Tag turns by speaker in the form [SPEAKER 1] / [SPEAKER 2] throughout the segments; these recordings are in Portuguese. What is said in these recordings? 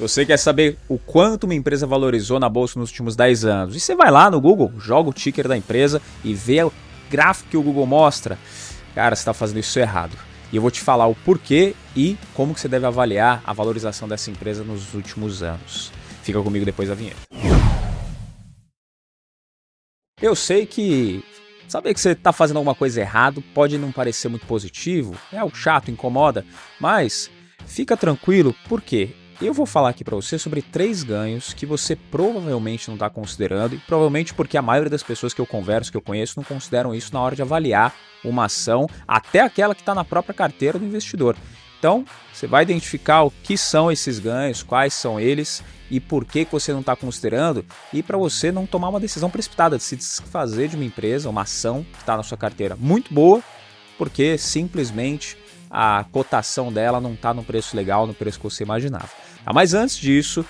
[SPEAKER 1] Você quer saber o quanto uma empresa valorizou na bolsa nos últimos 10 anos? E você vai lá no Google, joga o ticker da empresa e vê o gráfico que o Google mostra. Cara, você está fazendo isso errado. E eu vou te falar o porquê e como que você deve avaliar a valorização dessa empresa nos últimos anos. Fica comigo depois da vinheta. Eu sei que saber que você está fazendo alguma coisa errado pode não parecer muito positivo, é algo chato, incomoda, mas fica tranquilo, porque eu vou falar aqui para você sobre três ganhos que você provavelmente não está considerando e provavelmente porque a maioria das pessoas que eu converso, que eu conheço, não consideram isso na hora de avaliar uma ação, até aquela que está na própria carteira do investidor. Então, você vai identificar o que são esses ganhos, quais são eles e por que, que você não está considerando, e para você não tomar uma decisão precipitada de se desfazer de uma empresa, uma ação que está na sua carteira muito boa, porque simplesmente a cotação dela não está no preço legal, no preço que você imaginava. Tá? Mas antes disso,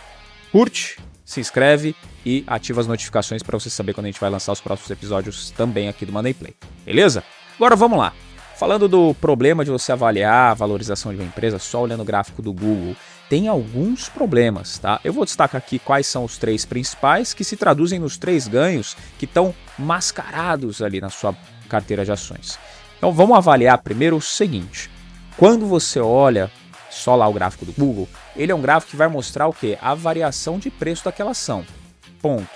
[SPEAKER 1] curte, se inscreve e ativa as notificações para você saber quando a gente vai lançar os próximos episódios também aqui do Money Play. Beleza? Agora vamos lá. Falando do problema de você avaliar a valorização de uma empresa só olhando o gráfico do Google, tem alguns problemas, tá? Eu vou destacar aqui quais são os três principais que se traduzem nos três ganhos que estão mascarados ali na sua carteira de ações. Então vamos avaliar primeiro o seguinte: quando você olha só lá o gráfico do Google, ele é um gráfico que vai mostrar o que? A variação de preço daquela ação. Ponto.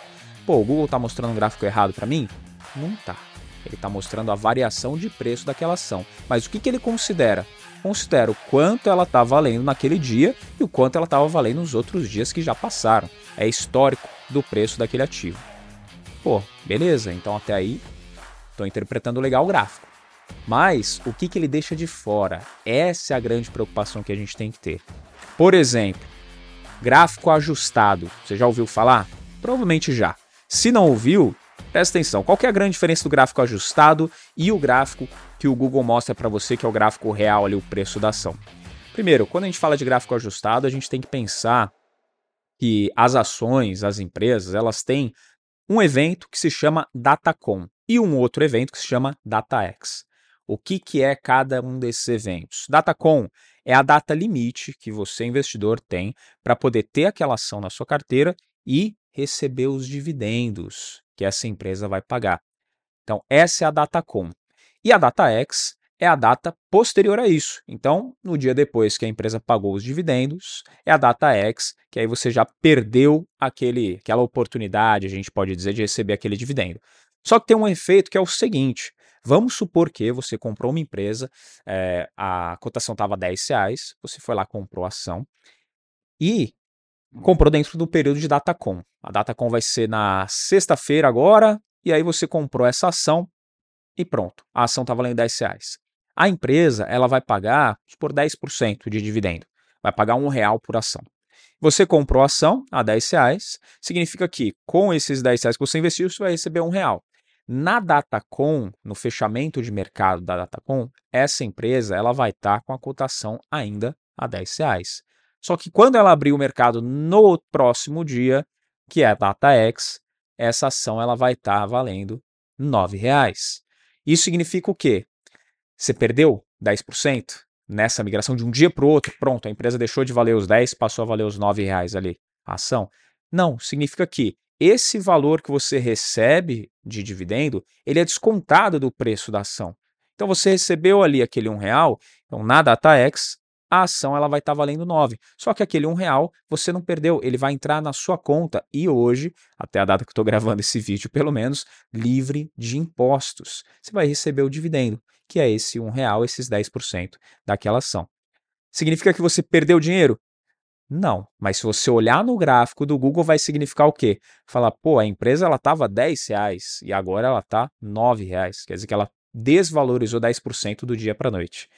[SPEAKER 1] Pô, o Google está mostrando um gráfico errado para mim? Não tá. Ele está mostrando a variação de preço daquela ação. Mas o que, que ele considera? Considera o quanto ela está valendo naquele dia e o quanto ela estava valendo nos outros dias que já passaram. É histórico do preço daquele ativo. Pô, beleza, então até aí estou interpretando legal o gráfico. Mas o que, que ele deixa de fora? Essa é a grande preocupação que a gente tem que ter. Por exemplo, gráfico ajustado. Você já ouviu falar? Provavelmente já. Se não ouviu, presta atenção. Qual é a grande diferença do gráfico ajustado e o gráfico que o Google mostra para você, que é o gráfico real ali, o preço da ação? Primeiro, quando a gente fala de gráfico ajustado, a gente tem que pensar que as ações, as empresas, elas têm um evento que se chama Datacom e um outro evento que se chama DataX. O que, que é cada um desses eventos? Datacom é a data limite que você, investidor, tem para poder ter aquela ação na sua carteira e receber os dividendos que essa empresa vai pagar. Então, essa é a Datacom. E a DataX é a data posterior a isso. Então, no dia depois que a empresa pagou os dividendos, é a data X, que aí você já perdeu aquele, aquela oportunidade, a gente pode dizer, de receber aquele dividendo. Só que tem um efeito que é o seguinte: Vamos supor que você comprou uma empresa, é, a cotação estava 10 reais, você foi lá, comprou a ação e comprou dentro do período de Datacom. A Datacom vai ser na sexta-feira agora, e aí você comprou essa ação e pronto, a ação está valendo 10 reais. A empresa ela vai pagar por 10% de dividendo, vai pagar um real por ação. Você comprou a ação a 10 reais, significa que com esses 10 reais que você investiu, você vai receber um real. Na Datacom, no fechamento de mercado da Datacom, essa empresa ela vai estar tá com a cotação ainda a 10 reais. Só que quando ela abrir o mercado no próximo dia, que é a DataX, essa ação ela vai estar tá valendo R$ 9,00. Isso significa o quê? Você perdeu 10% nessa migração de um dia para o outro, pronto, a empresa deixou de valer os 10, passou a valer os R$ reais ali, a ação. Não, significa que esse valor que você recebe de dividendo, ele é descontado do preço da ação. Então você recebeu ali aquele um real, então na DataX a ação ela vai estar tá valendo 9. Só que aquele um real você não perdeu, ele vai entrar na sua conta e hoje, até a data que estou gravando esse vídeo pelo menos, livre de impostos. Você vai receber o dividendo, que é esse um real, esses 10% daquela ação. Significa que você perdeu dinheiro? Não, mas se você olhar no gráfico do Google, vai significar o quê? Falar, pô, a empresa ela estava 10 reais e agora ela está 9 reais. Quer dizer que ela desvalorizou 10% do dia para a noite.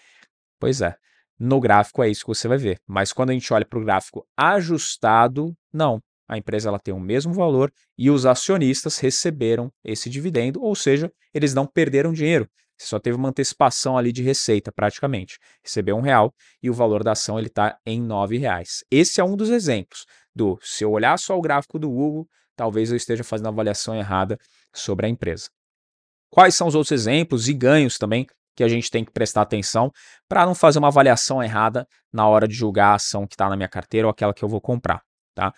[SPEAKER 1] Pois é, no gráfico é isso que você vai ver. Mas quando a gente olha para o gráfico ajustado, não. A empresa ela tem o mesmo valor e os acionistas receberam esse dividendo, ou seja, eles não perderam dinheiro. Você só teve uma antecipação ali de receita, praticamente. Recebeu um real e o valor da ação ele está em nove reais. Esse é um dos exemplos do se eu olhar só o gráfico do Google, talvez eu esteja fazendo a avaliação errada sobre a empresa. Quais são os outros exemplos e ganhos também que a gente tem que prestar atenção para não fazer uma avaliação errada na hora de julgar a ação que está na minha carteira ou aquela que eu vou comprar. tá?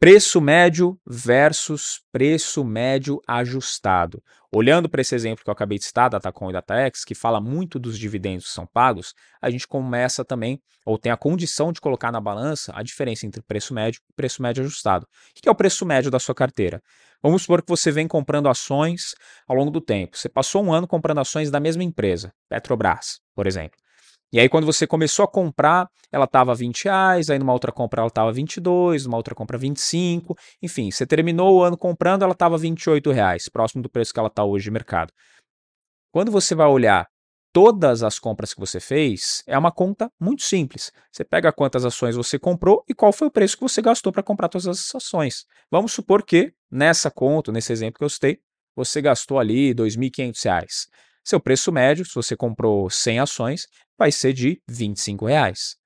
[SPEAKER 1] Preço médio versus preço médio ajustado. Olhando para esse exemplo que eu acabei de citar, Datacom e DataX, que fala muito dos dividendos que são pagos, a gente começa também, ou tem a condição de colocar na balança a diferença entre preço médio e preço médio ajustado. O que é o preço médio da sua carteira? Vamos supor que você vem comprando ações ao longo do tempo. Você passou um ano comprando ações da mesma empresa, Petrobras, por exemplo. E aí, quando você começou a comprar, ela estava 20 reais, aí numa outra compra ela estava 22, numa outra compra 25, enfim, você terminou o ano comprando, ela estava 28 reais, próximo do preço que ela está hoje de mercado. Quando você vai olhar todas as compras que você fez, é uma conta muito simples. Você pega quantas ações você comprou e qual foi o preço que você gastou para comprar todas as ações. Vamos supor que nessa conta, nesse exemplo que eu citei, você gastou ali R$ 2.500. Seu preço médio, se você comprou 100 ações, vai ser de 25 reais.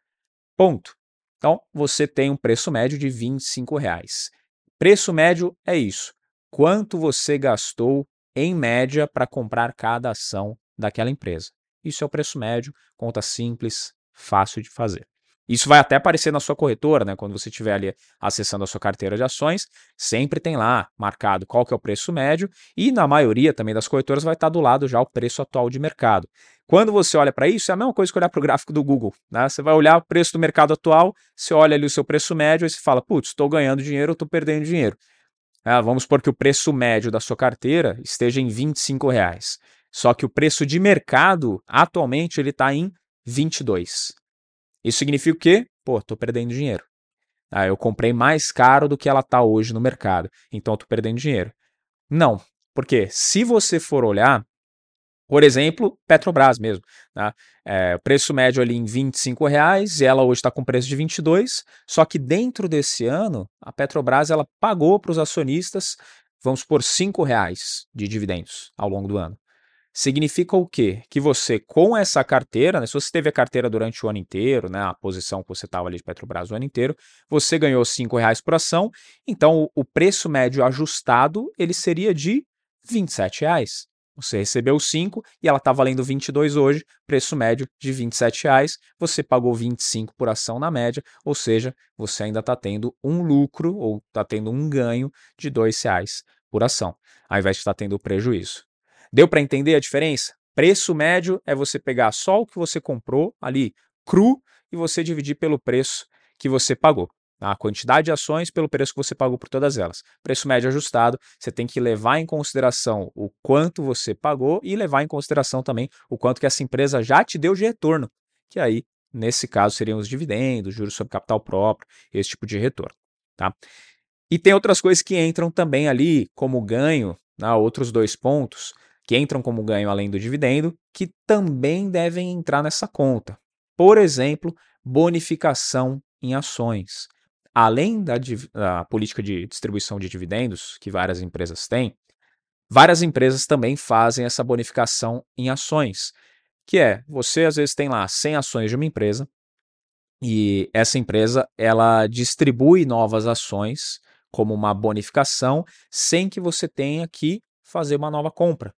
[SPEAKER 1] Ponto. Então, você tem um preço médio de 25 reais. Preço médio é isso. Quanto você gastou em média para comprar cada ação daquela empresa. Isso é o preço médio, conta simples, fácil de fazer. Isso vai até aparecer na sua corretora, né? Quando você estiver ali acessando a sua carteira de ações, sempre tem lá marcado qual que é o preço médio e na maioria também das corretoras vai estar do lado já o preço atual de mercado. Quando você olha para isso, é a mesma coisa que olhar para o gráfico do Google. Né? Você vai olhar o preço do mercado atual, você olha ali o seu preço médio e você fala, putz, estou ganhando dinheiro ou estou perdendo dinheiro. Ah, vamos supor que o preço médio da sua carteira esteja em 25 reais. Só que o preço de mercado atualmente ele está em 22. Isso significa o quê? Pô, estou perdendo dinheiro. Ah, eu comprei mais caro do que ela está hoje no mercado, então estou perdendo dinheiro. Não, porque se você for olhar, por exemplo, Petrobras mesmo, né? é, preço médio ali em 25 reais e ela hoje está com preço de 22, só que dentro desse ano a Petrobras ela pagou para os acionistas, vamos por 5 reais de dividendos ao longo do ano. Significa o quê? Que você, com essa carteira, né, se você teve a carteira durante o ano inteiro, né, a posição que você estava ali de Petrobras o ano inteiro, você ganhou R$ reais por ação, então o, preço médio ajustado ele seria de R$ reais. Você recebeu 5 e ela está valendo 22 hoje, preço médio de R$ reais. Você pagou 25 por ação na média, ou seja, você ainda está tendo um lucro ou está tendo um ganho de R$ reais por ação, ao invés de estar tá tendo prejuízo. Deu para entender a diferença? Preço médio é você pegar só o que você comprou ali cru e você dividir pelo preço que você pagou. A quantidade de ações pelo preço que você pagou por todas elas. Preço médio ajustado, você tem que levar em consideração o quanto você pagou e levar em consideração também o quanto que essa empresa já te deu de retorno, que aí, nesse caso, seriam os dividendos, juros sobre capital próprio, esse tipo de retorno. Tá? E tem outras coisas que entram também ali como ganho, né, outros dois pontos, que entram como ganho além do dividendo, que também devem entrar nessa conta. Por exemplo, bonificação em ações. Além da, da, política de distribuição de dividendos, que várias empresas têm, várias empresas também fazem essa bonificação em ações, que é, você às vezes tem lá 100 ações de uma empresa, e essa empresa ela distribui novas ações como uma bonificação, sem que você tenha que fazer uma nova compra.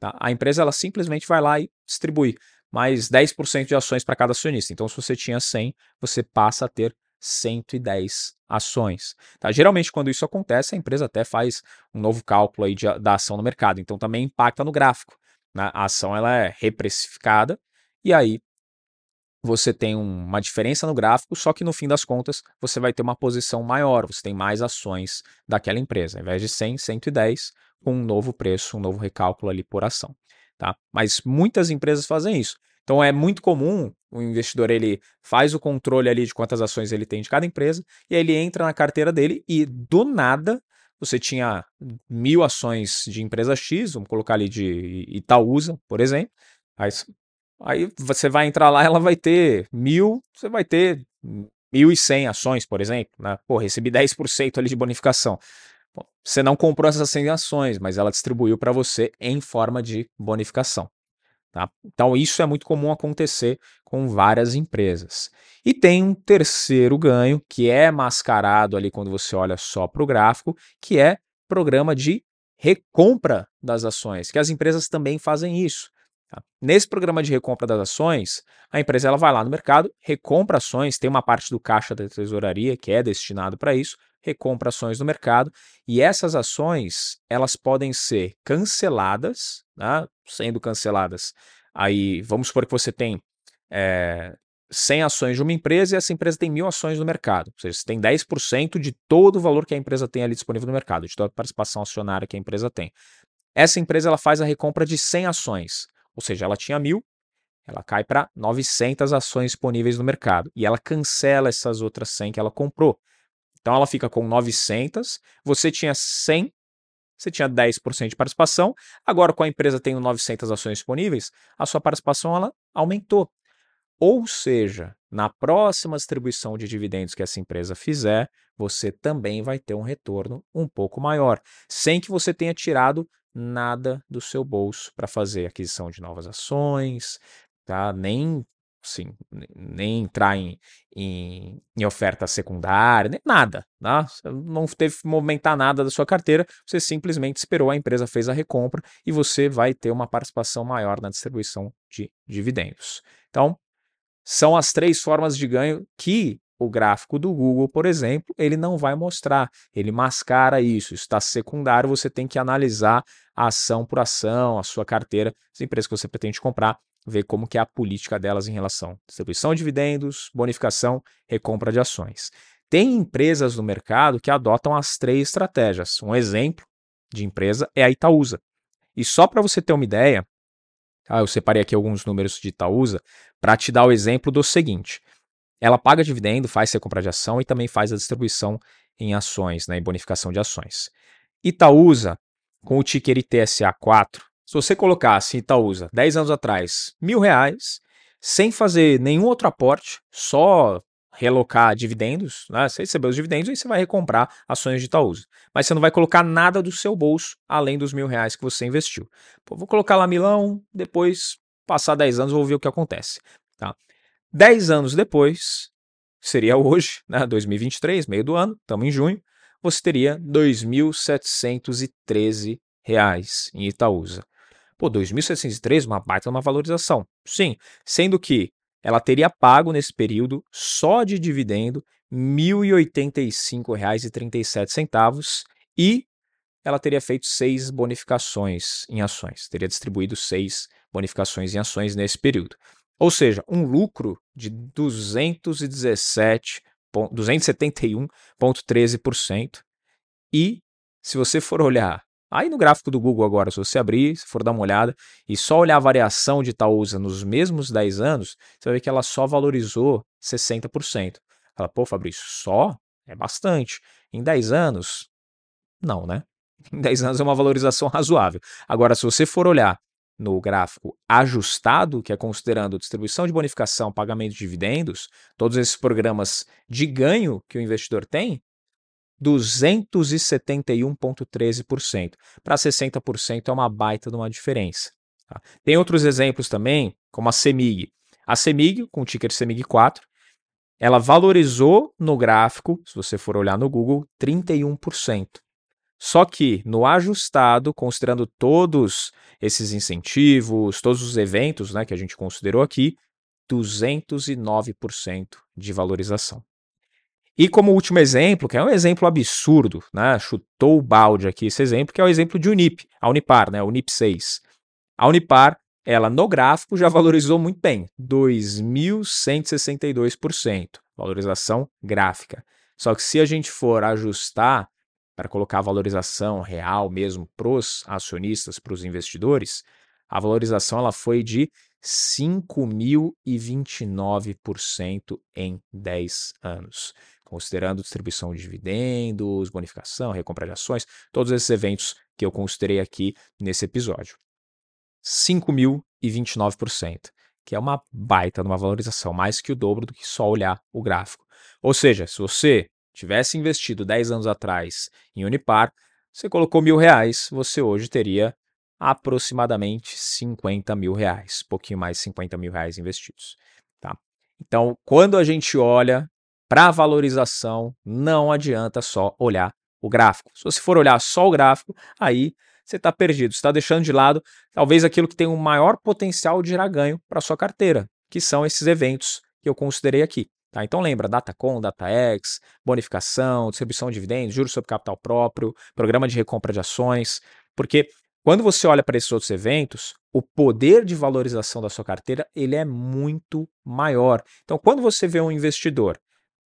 [SPEAKER 1] Tá? A empresa ela simplesmente vai lá e distribui mais 10% de ações para cada acionista. Então, se você tinha 100, você passa a ter 110 ações. Tá? Geralmente, quando isso acontece, a empresa até faz um novo cálculo aí de, da ação no mercado. Então, também impacta no gráfico. Né? A ação ela é reprecificada e aí você tem uma diferença no gráfico, só que no fim das contas você vai ter uma posição maior, você tem mais ações daquela empresa. Ao invés de 100, 110, com um novo preço, um novo recálculo ali por ação. Tá? Mas muitas empresas fazem isso. Então é muito comum o investidor ele faz o controle ali de quantas ações ele tem de cada empresa e aí ele entra na carteira dele e do nada você tinha mil ações de empresa X, vamos colocar ali de Itaúsa, por exemplo. Aí, aí você vai entrar lá, ela vai ter mil, você vai ter 1.100 ações, por exemplo. Né? Pô, recebi 10% ali de bonificação. Você não comprou essas 100 ações, mas ela distribuiu para você em forma de bonificação. Tá? Então, isso é muito comum acontecer com várias empresas. E tem um terceiro ganho, que é mascarado ali quando você olha só para o gráfico, que é programa de recompra das ações, que as empresas também fazem isso. Tá? Nesse programa de recompra das ações, a empresa ela vai lá no mercado, recompra ações, tem uma parte do caixa da tesouraria que é destinado para isso, recompra ações no mercado e essas ações elas podem ser canceladas, né? sendo canceladas. Aí vamos supor que você tem é, 100 ações de uma empresa e essa empresa tem mil ações no mercado. Ou seja, você tem 10% de todo o valor que a empresa tem ali disponível no mercado, de toda a participação acionária que a empresa tem. Essa empresa ela faz a recompra de 100 ações. Ou seja, ela tinha mil, ela cai para 900 ações disponíveis no mercado e ela cancela essas outras 100 que ela comprou. Então ela fica com 900, você tinha 100, você tinha 10% de participação, agora com a empresa tendo 900 ações disponíveis, a sua participação ela aumentou. Ou seja, na próxima distribuição de dividendos que essa empresa fizer, você também vai ter um retorno um pouco maior, sem que você tenha tirado nada do seu bolso para fazer aquisição de novas ações, tá? Nem sim, nem entrar em, em, em, oferta secundária, nem nada, tá? não teve que movimentar nada da sua carteira, você simplesmente esperou, a empresa fez a recompra e você vai ter uma participação maior na distribuição de dividendos. Então, são as três formas de ganho que o gráfico do Google, por exemplo, ele não vai mostrar, ele mascara isso, está secundário, você tem que analisar a ação por ação, a sua carteira, as empresas que você pretende comprar, ver como que é a política delas em relação à distribuição de dividendos, bonificação, recompra de ações. Tem empresas no mercado que adotam as três estratégias. Um exemplo de empresa é a Itaúsa. E só para você ter uma ideia, ah, eu separei aqui alguns números de Itaúsa para te dar o exemplo do seguinte. Ela paga dividendo, faz recompra de ação e também faz a distribuição em ações, né, em bonificação de ações. Itaúsa, com o ticker ITSA4, se você colocasse Itaúsa 10 anos atrás, mil reais, sem fazer nenhum outro aporte, só relocar dividendos, né? você recebeu os dividendos e você vai recomprar ações de Itaúsa. Mas você não vai colocar nada do seu bolso além dos mil reais que você investiu. Pô, vou colocar lá milão, depois, passar 10 anos, vou ver o que acontece. Tá? 10 anos depois, seria hoje, né? 2023, meio do ano, estamos em junho, você teria R$ 2.713 em Itaúsa. Pô, 2.703, uma baita uma valorização. Sim, sendo que ela teria pago nesse período, só de dividendo, R$ 1.085,37 e ela teria feito seis bonificações em ações, teria distribuído seis bonificações em ações nesse período. Ou seja, um lucro de 217, 271,13%. E, se você for olhar Aí no gráfico do Google agora, se você abrir, se for dar uma olhada e só olhar a variação de Itaúsa nos mesmos 10 anos, você vai ver que ela só valorizou 60%. Fala, pô, Fabrício, só? É bastante. Em 10 anos? Não, né? Em 10 anos é uma valorização razoável. Agora, se você for olhar no gráfico ajustado, que é considerando distribuição de bonificação, pagamento de dividendos, todos esses programas de ganho que o investidor tem, 271,13%. Para 60% é uma baita de uma diferença. Tá? Tem outros exemplos também, como a CEMIG. A CEMIG, com o ticker CEMIG4, ela valorizou no gráfico, se você for olhar no Google, 31%. Só que no ajustado, considerando todos esses incentivos, todos os eventos né, que a gente considerou aqui, 209% de valorização. E como último exemplo, que é um exemplo absurdo, né? chutou o balde aqui esse exemplo, que é o exemplo de Unip, a Unipar, né? Unip 6. A Unipar, ela no gráfico já valorizou muito bem, 2.162%, valorização gráfica. Só que se a gente for ajustar para colocar a valorização real mesmo para os acionistas, para os investidores, a valorização ela foi de 5.029% em 10 anos considerando distribuição de dividendos, bonificação, recompra de ações, todos esses eventos que eu considerei aqui nesse episódio. 5.029%, que é uma baita numa valorização, mais que o dobro do que só olhar o gráfico. Ou seja, se você tivesse investido 10 anos atrás em Unipar, você colocou mil reais, você hoje teria aproximadamente 50 mil reais, pouquinho mais de 50 mil reais investidos. Tá? Então, quando a gente olha para valorização, não adianta só olhar o gráfico. Se você for olhar só o gráfico, aí você está perdido, está deixando de lado talvez aquilo que tem o maior potencial de gerar ganho para sua carteira, que são esses eventos que eu considerei aqui. Tá? Então lembra, DataCon, DataX, bonificação, distribuição de dividendos, juros sobre capital próprio, programa de recompra de ações, porque quando você olha para esses outros eventos, o poder de valorização da sua carteira ele é muito maior. Então, quando você vê um investidor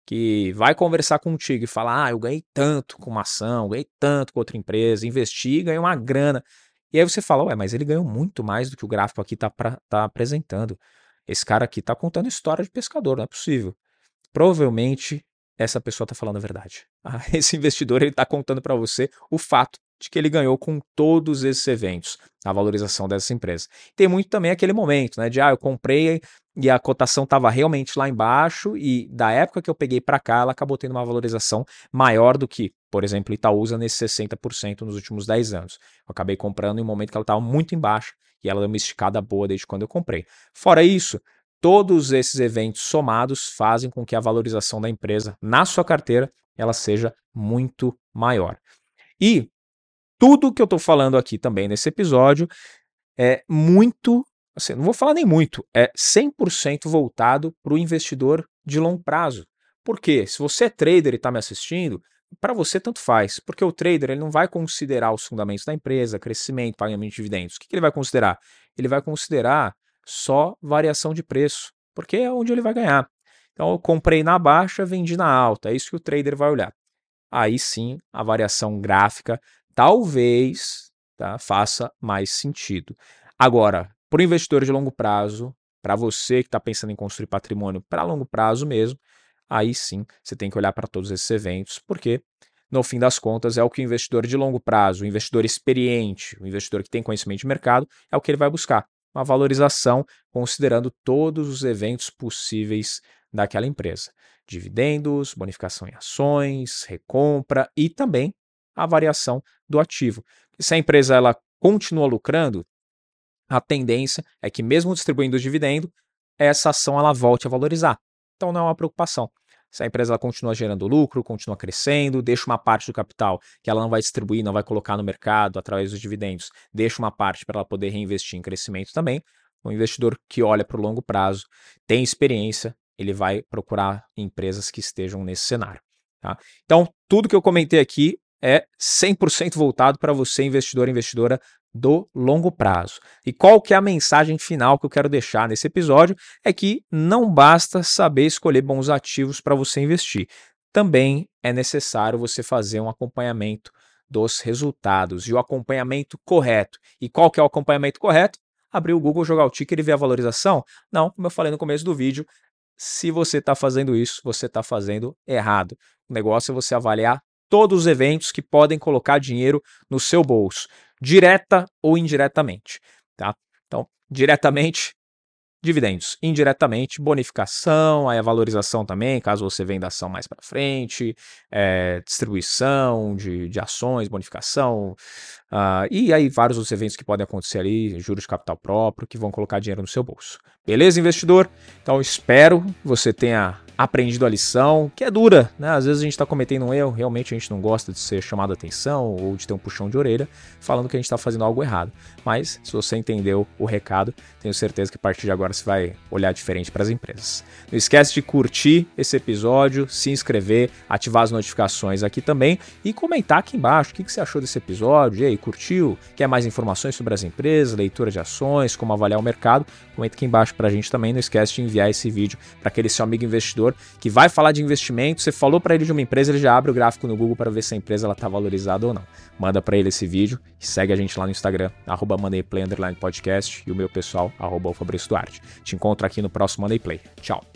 [SPEAKER 1] que vai conversar contigo e fala: Ah, eu ganhei tanto com uma ação, ganhei tanto com outra empresa, investi, ganhei uma grana. E aí você fala: Ué, mas ele ganhou muito mais do que o gráfico aqui está tá apresentando. Esse cara aqui está contando história de pescador, não é possível. Provavelmente essa pessoa está falando a verdade. Ah, esse investidor ele está contando para você o fato de que ele ganhou com todos esses eventos, a valorização dessa empresa. Tem muito também aquele momento, né, de ah, eu comprei e a cotação estava realmente lá embaixo e da época que eu peguei para cá, ela acabou tendo uma valorização maior do que, por exemplo, Itaúsa nesse 60% nos últimos 10 anos. Eu acabei comprando em um momento que ela estava muito embaixo e ela deu uma esticada boa desde quando eu comprei. Fora isso, todos esses eventos somados fazem com que a valorização da empresa na sua carteira ela seja muito maior. E tudo que eu estou falando aqui também nesse episódio é muito, assim, não vou falar nem muito, é 100% voltado para o investidor de longo prazo. Porque se você é trader e está me assistindo, para você tanto faz, porque o trader ele não vai considerar os fundamentos da empresa, crescimento, pagamento de dividendos. O que, que ele vai considerar? Ele vai considerar só variação de preço, porque é onde ele vai ganhar. Então eu comprei na baixa, vendi na alta, é isso que o trader vai olhar. Aí sim, a variação gráfica talvez tá, faça mais sentido. Agora, para o investidor de longo prazo, para você que está pensando em construir patrimônio para longo prazo mesmo, aí sim você tem que olhar para todos esses eventos, porque no fim das contas é o que o investidor de longo prazo, o investidor experiente, o investidor que tem conhecimento de mercado, é o que ele vai buscar. Uma valorização considerando todos os eventos possíveis daquela empresa. Dividendos, bonificação em ações, recompra e também a variação do ativo. Se a empresa ela continua lucrando, a tendência é que mesmo distribuindo o dividendo, essa ação ela volte a valorizar. Então não é uma preocupação. Se a empresa ela continua gerando lucro, continua crescendo, deixa uma parte do capital que ela não vai distribuir, não vai colocar no mercado através dos dividendos, deixa uma parte para ela poder reinvestir em crescimento também. O investidor que olha para o longo prazo, tem experiência, ele vai procurar empresas que estejam nesse cenário. Tá? Então, tudo que eu comentei aqui é 100% voltado para você, investidor e investidora do longo prazo. E qual que é a mensagem final que eu quero deixar nesse episódio? É que não basta saber escolher bons ativos para você investir. Também é necessário você fazer um acompanhamento dos resultados e o acompanhamento correto. E qual que é o acompanhamento correto? Abrir o Google, jogar o ticker e ver a valorização? Não, como eu falei no começo do vídeo, se você está fazendo isso, você está fazendo errado. O negócio é você avaliar todos os eventos que podem colocar dinheiro no seu bolso, direta ou indiretamente, tá? Então, diretamente dividendos, indiretamente bonificação, aí a valorização também, caso você venda ação mais para frente, é, distribuição de, de ações, bonificação, uh, e aí vários outros eventos que podem acontecer ali, juros de capital próprio, que vão colocar dinheiro no seu bolso. Beleza, investidor? Então espero que você tenha aprendido a lição, que é dura, né? Às vezes a gente está cometendo um erro, realmente a gente não gosta de ser chamado a atenção ou de ter um puxão de orelha falando que a gente está fazendo algo errado. Mas se você entendeu o recado, tenho certeza que a partir de agora você vai olhar diferente para as empresas. Não esquece de curtir esse episódio, se inscrever, ativar as notificações aqui também e comentar aqui embaixo o que você achou desse episódio. E aí, curtiu? Quer mais informações sobre as empresas, leitura de ações, como avaliar o mercado? Comenta aqui embaixo para a gente também. Não esquece de enviar esse vídeo para aquele seu amigo investidor investidor que vai falar de investimento, você falou para ele de uma empresa, ele já abre o gráfico no Google para ver se a empresa está valorizada ou não. Manda para ele esse vídeo e segue a gente lá no Instagram, arroba Podcast e o meu pessoal, arroba Duarte. Te encontro aqui no próximo Money Play. Tchau!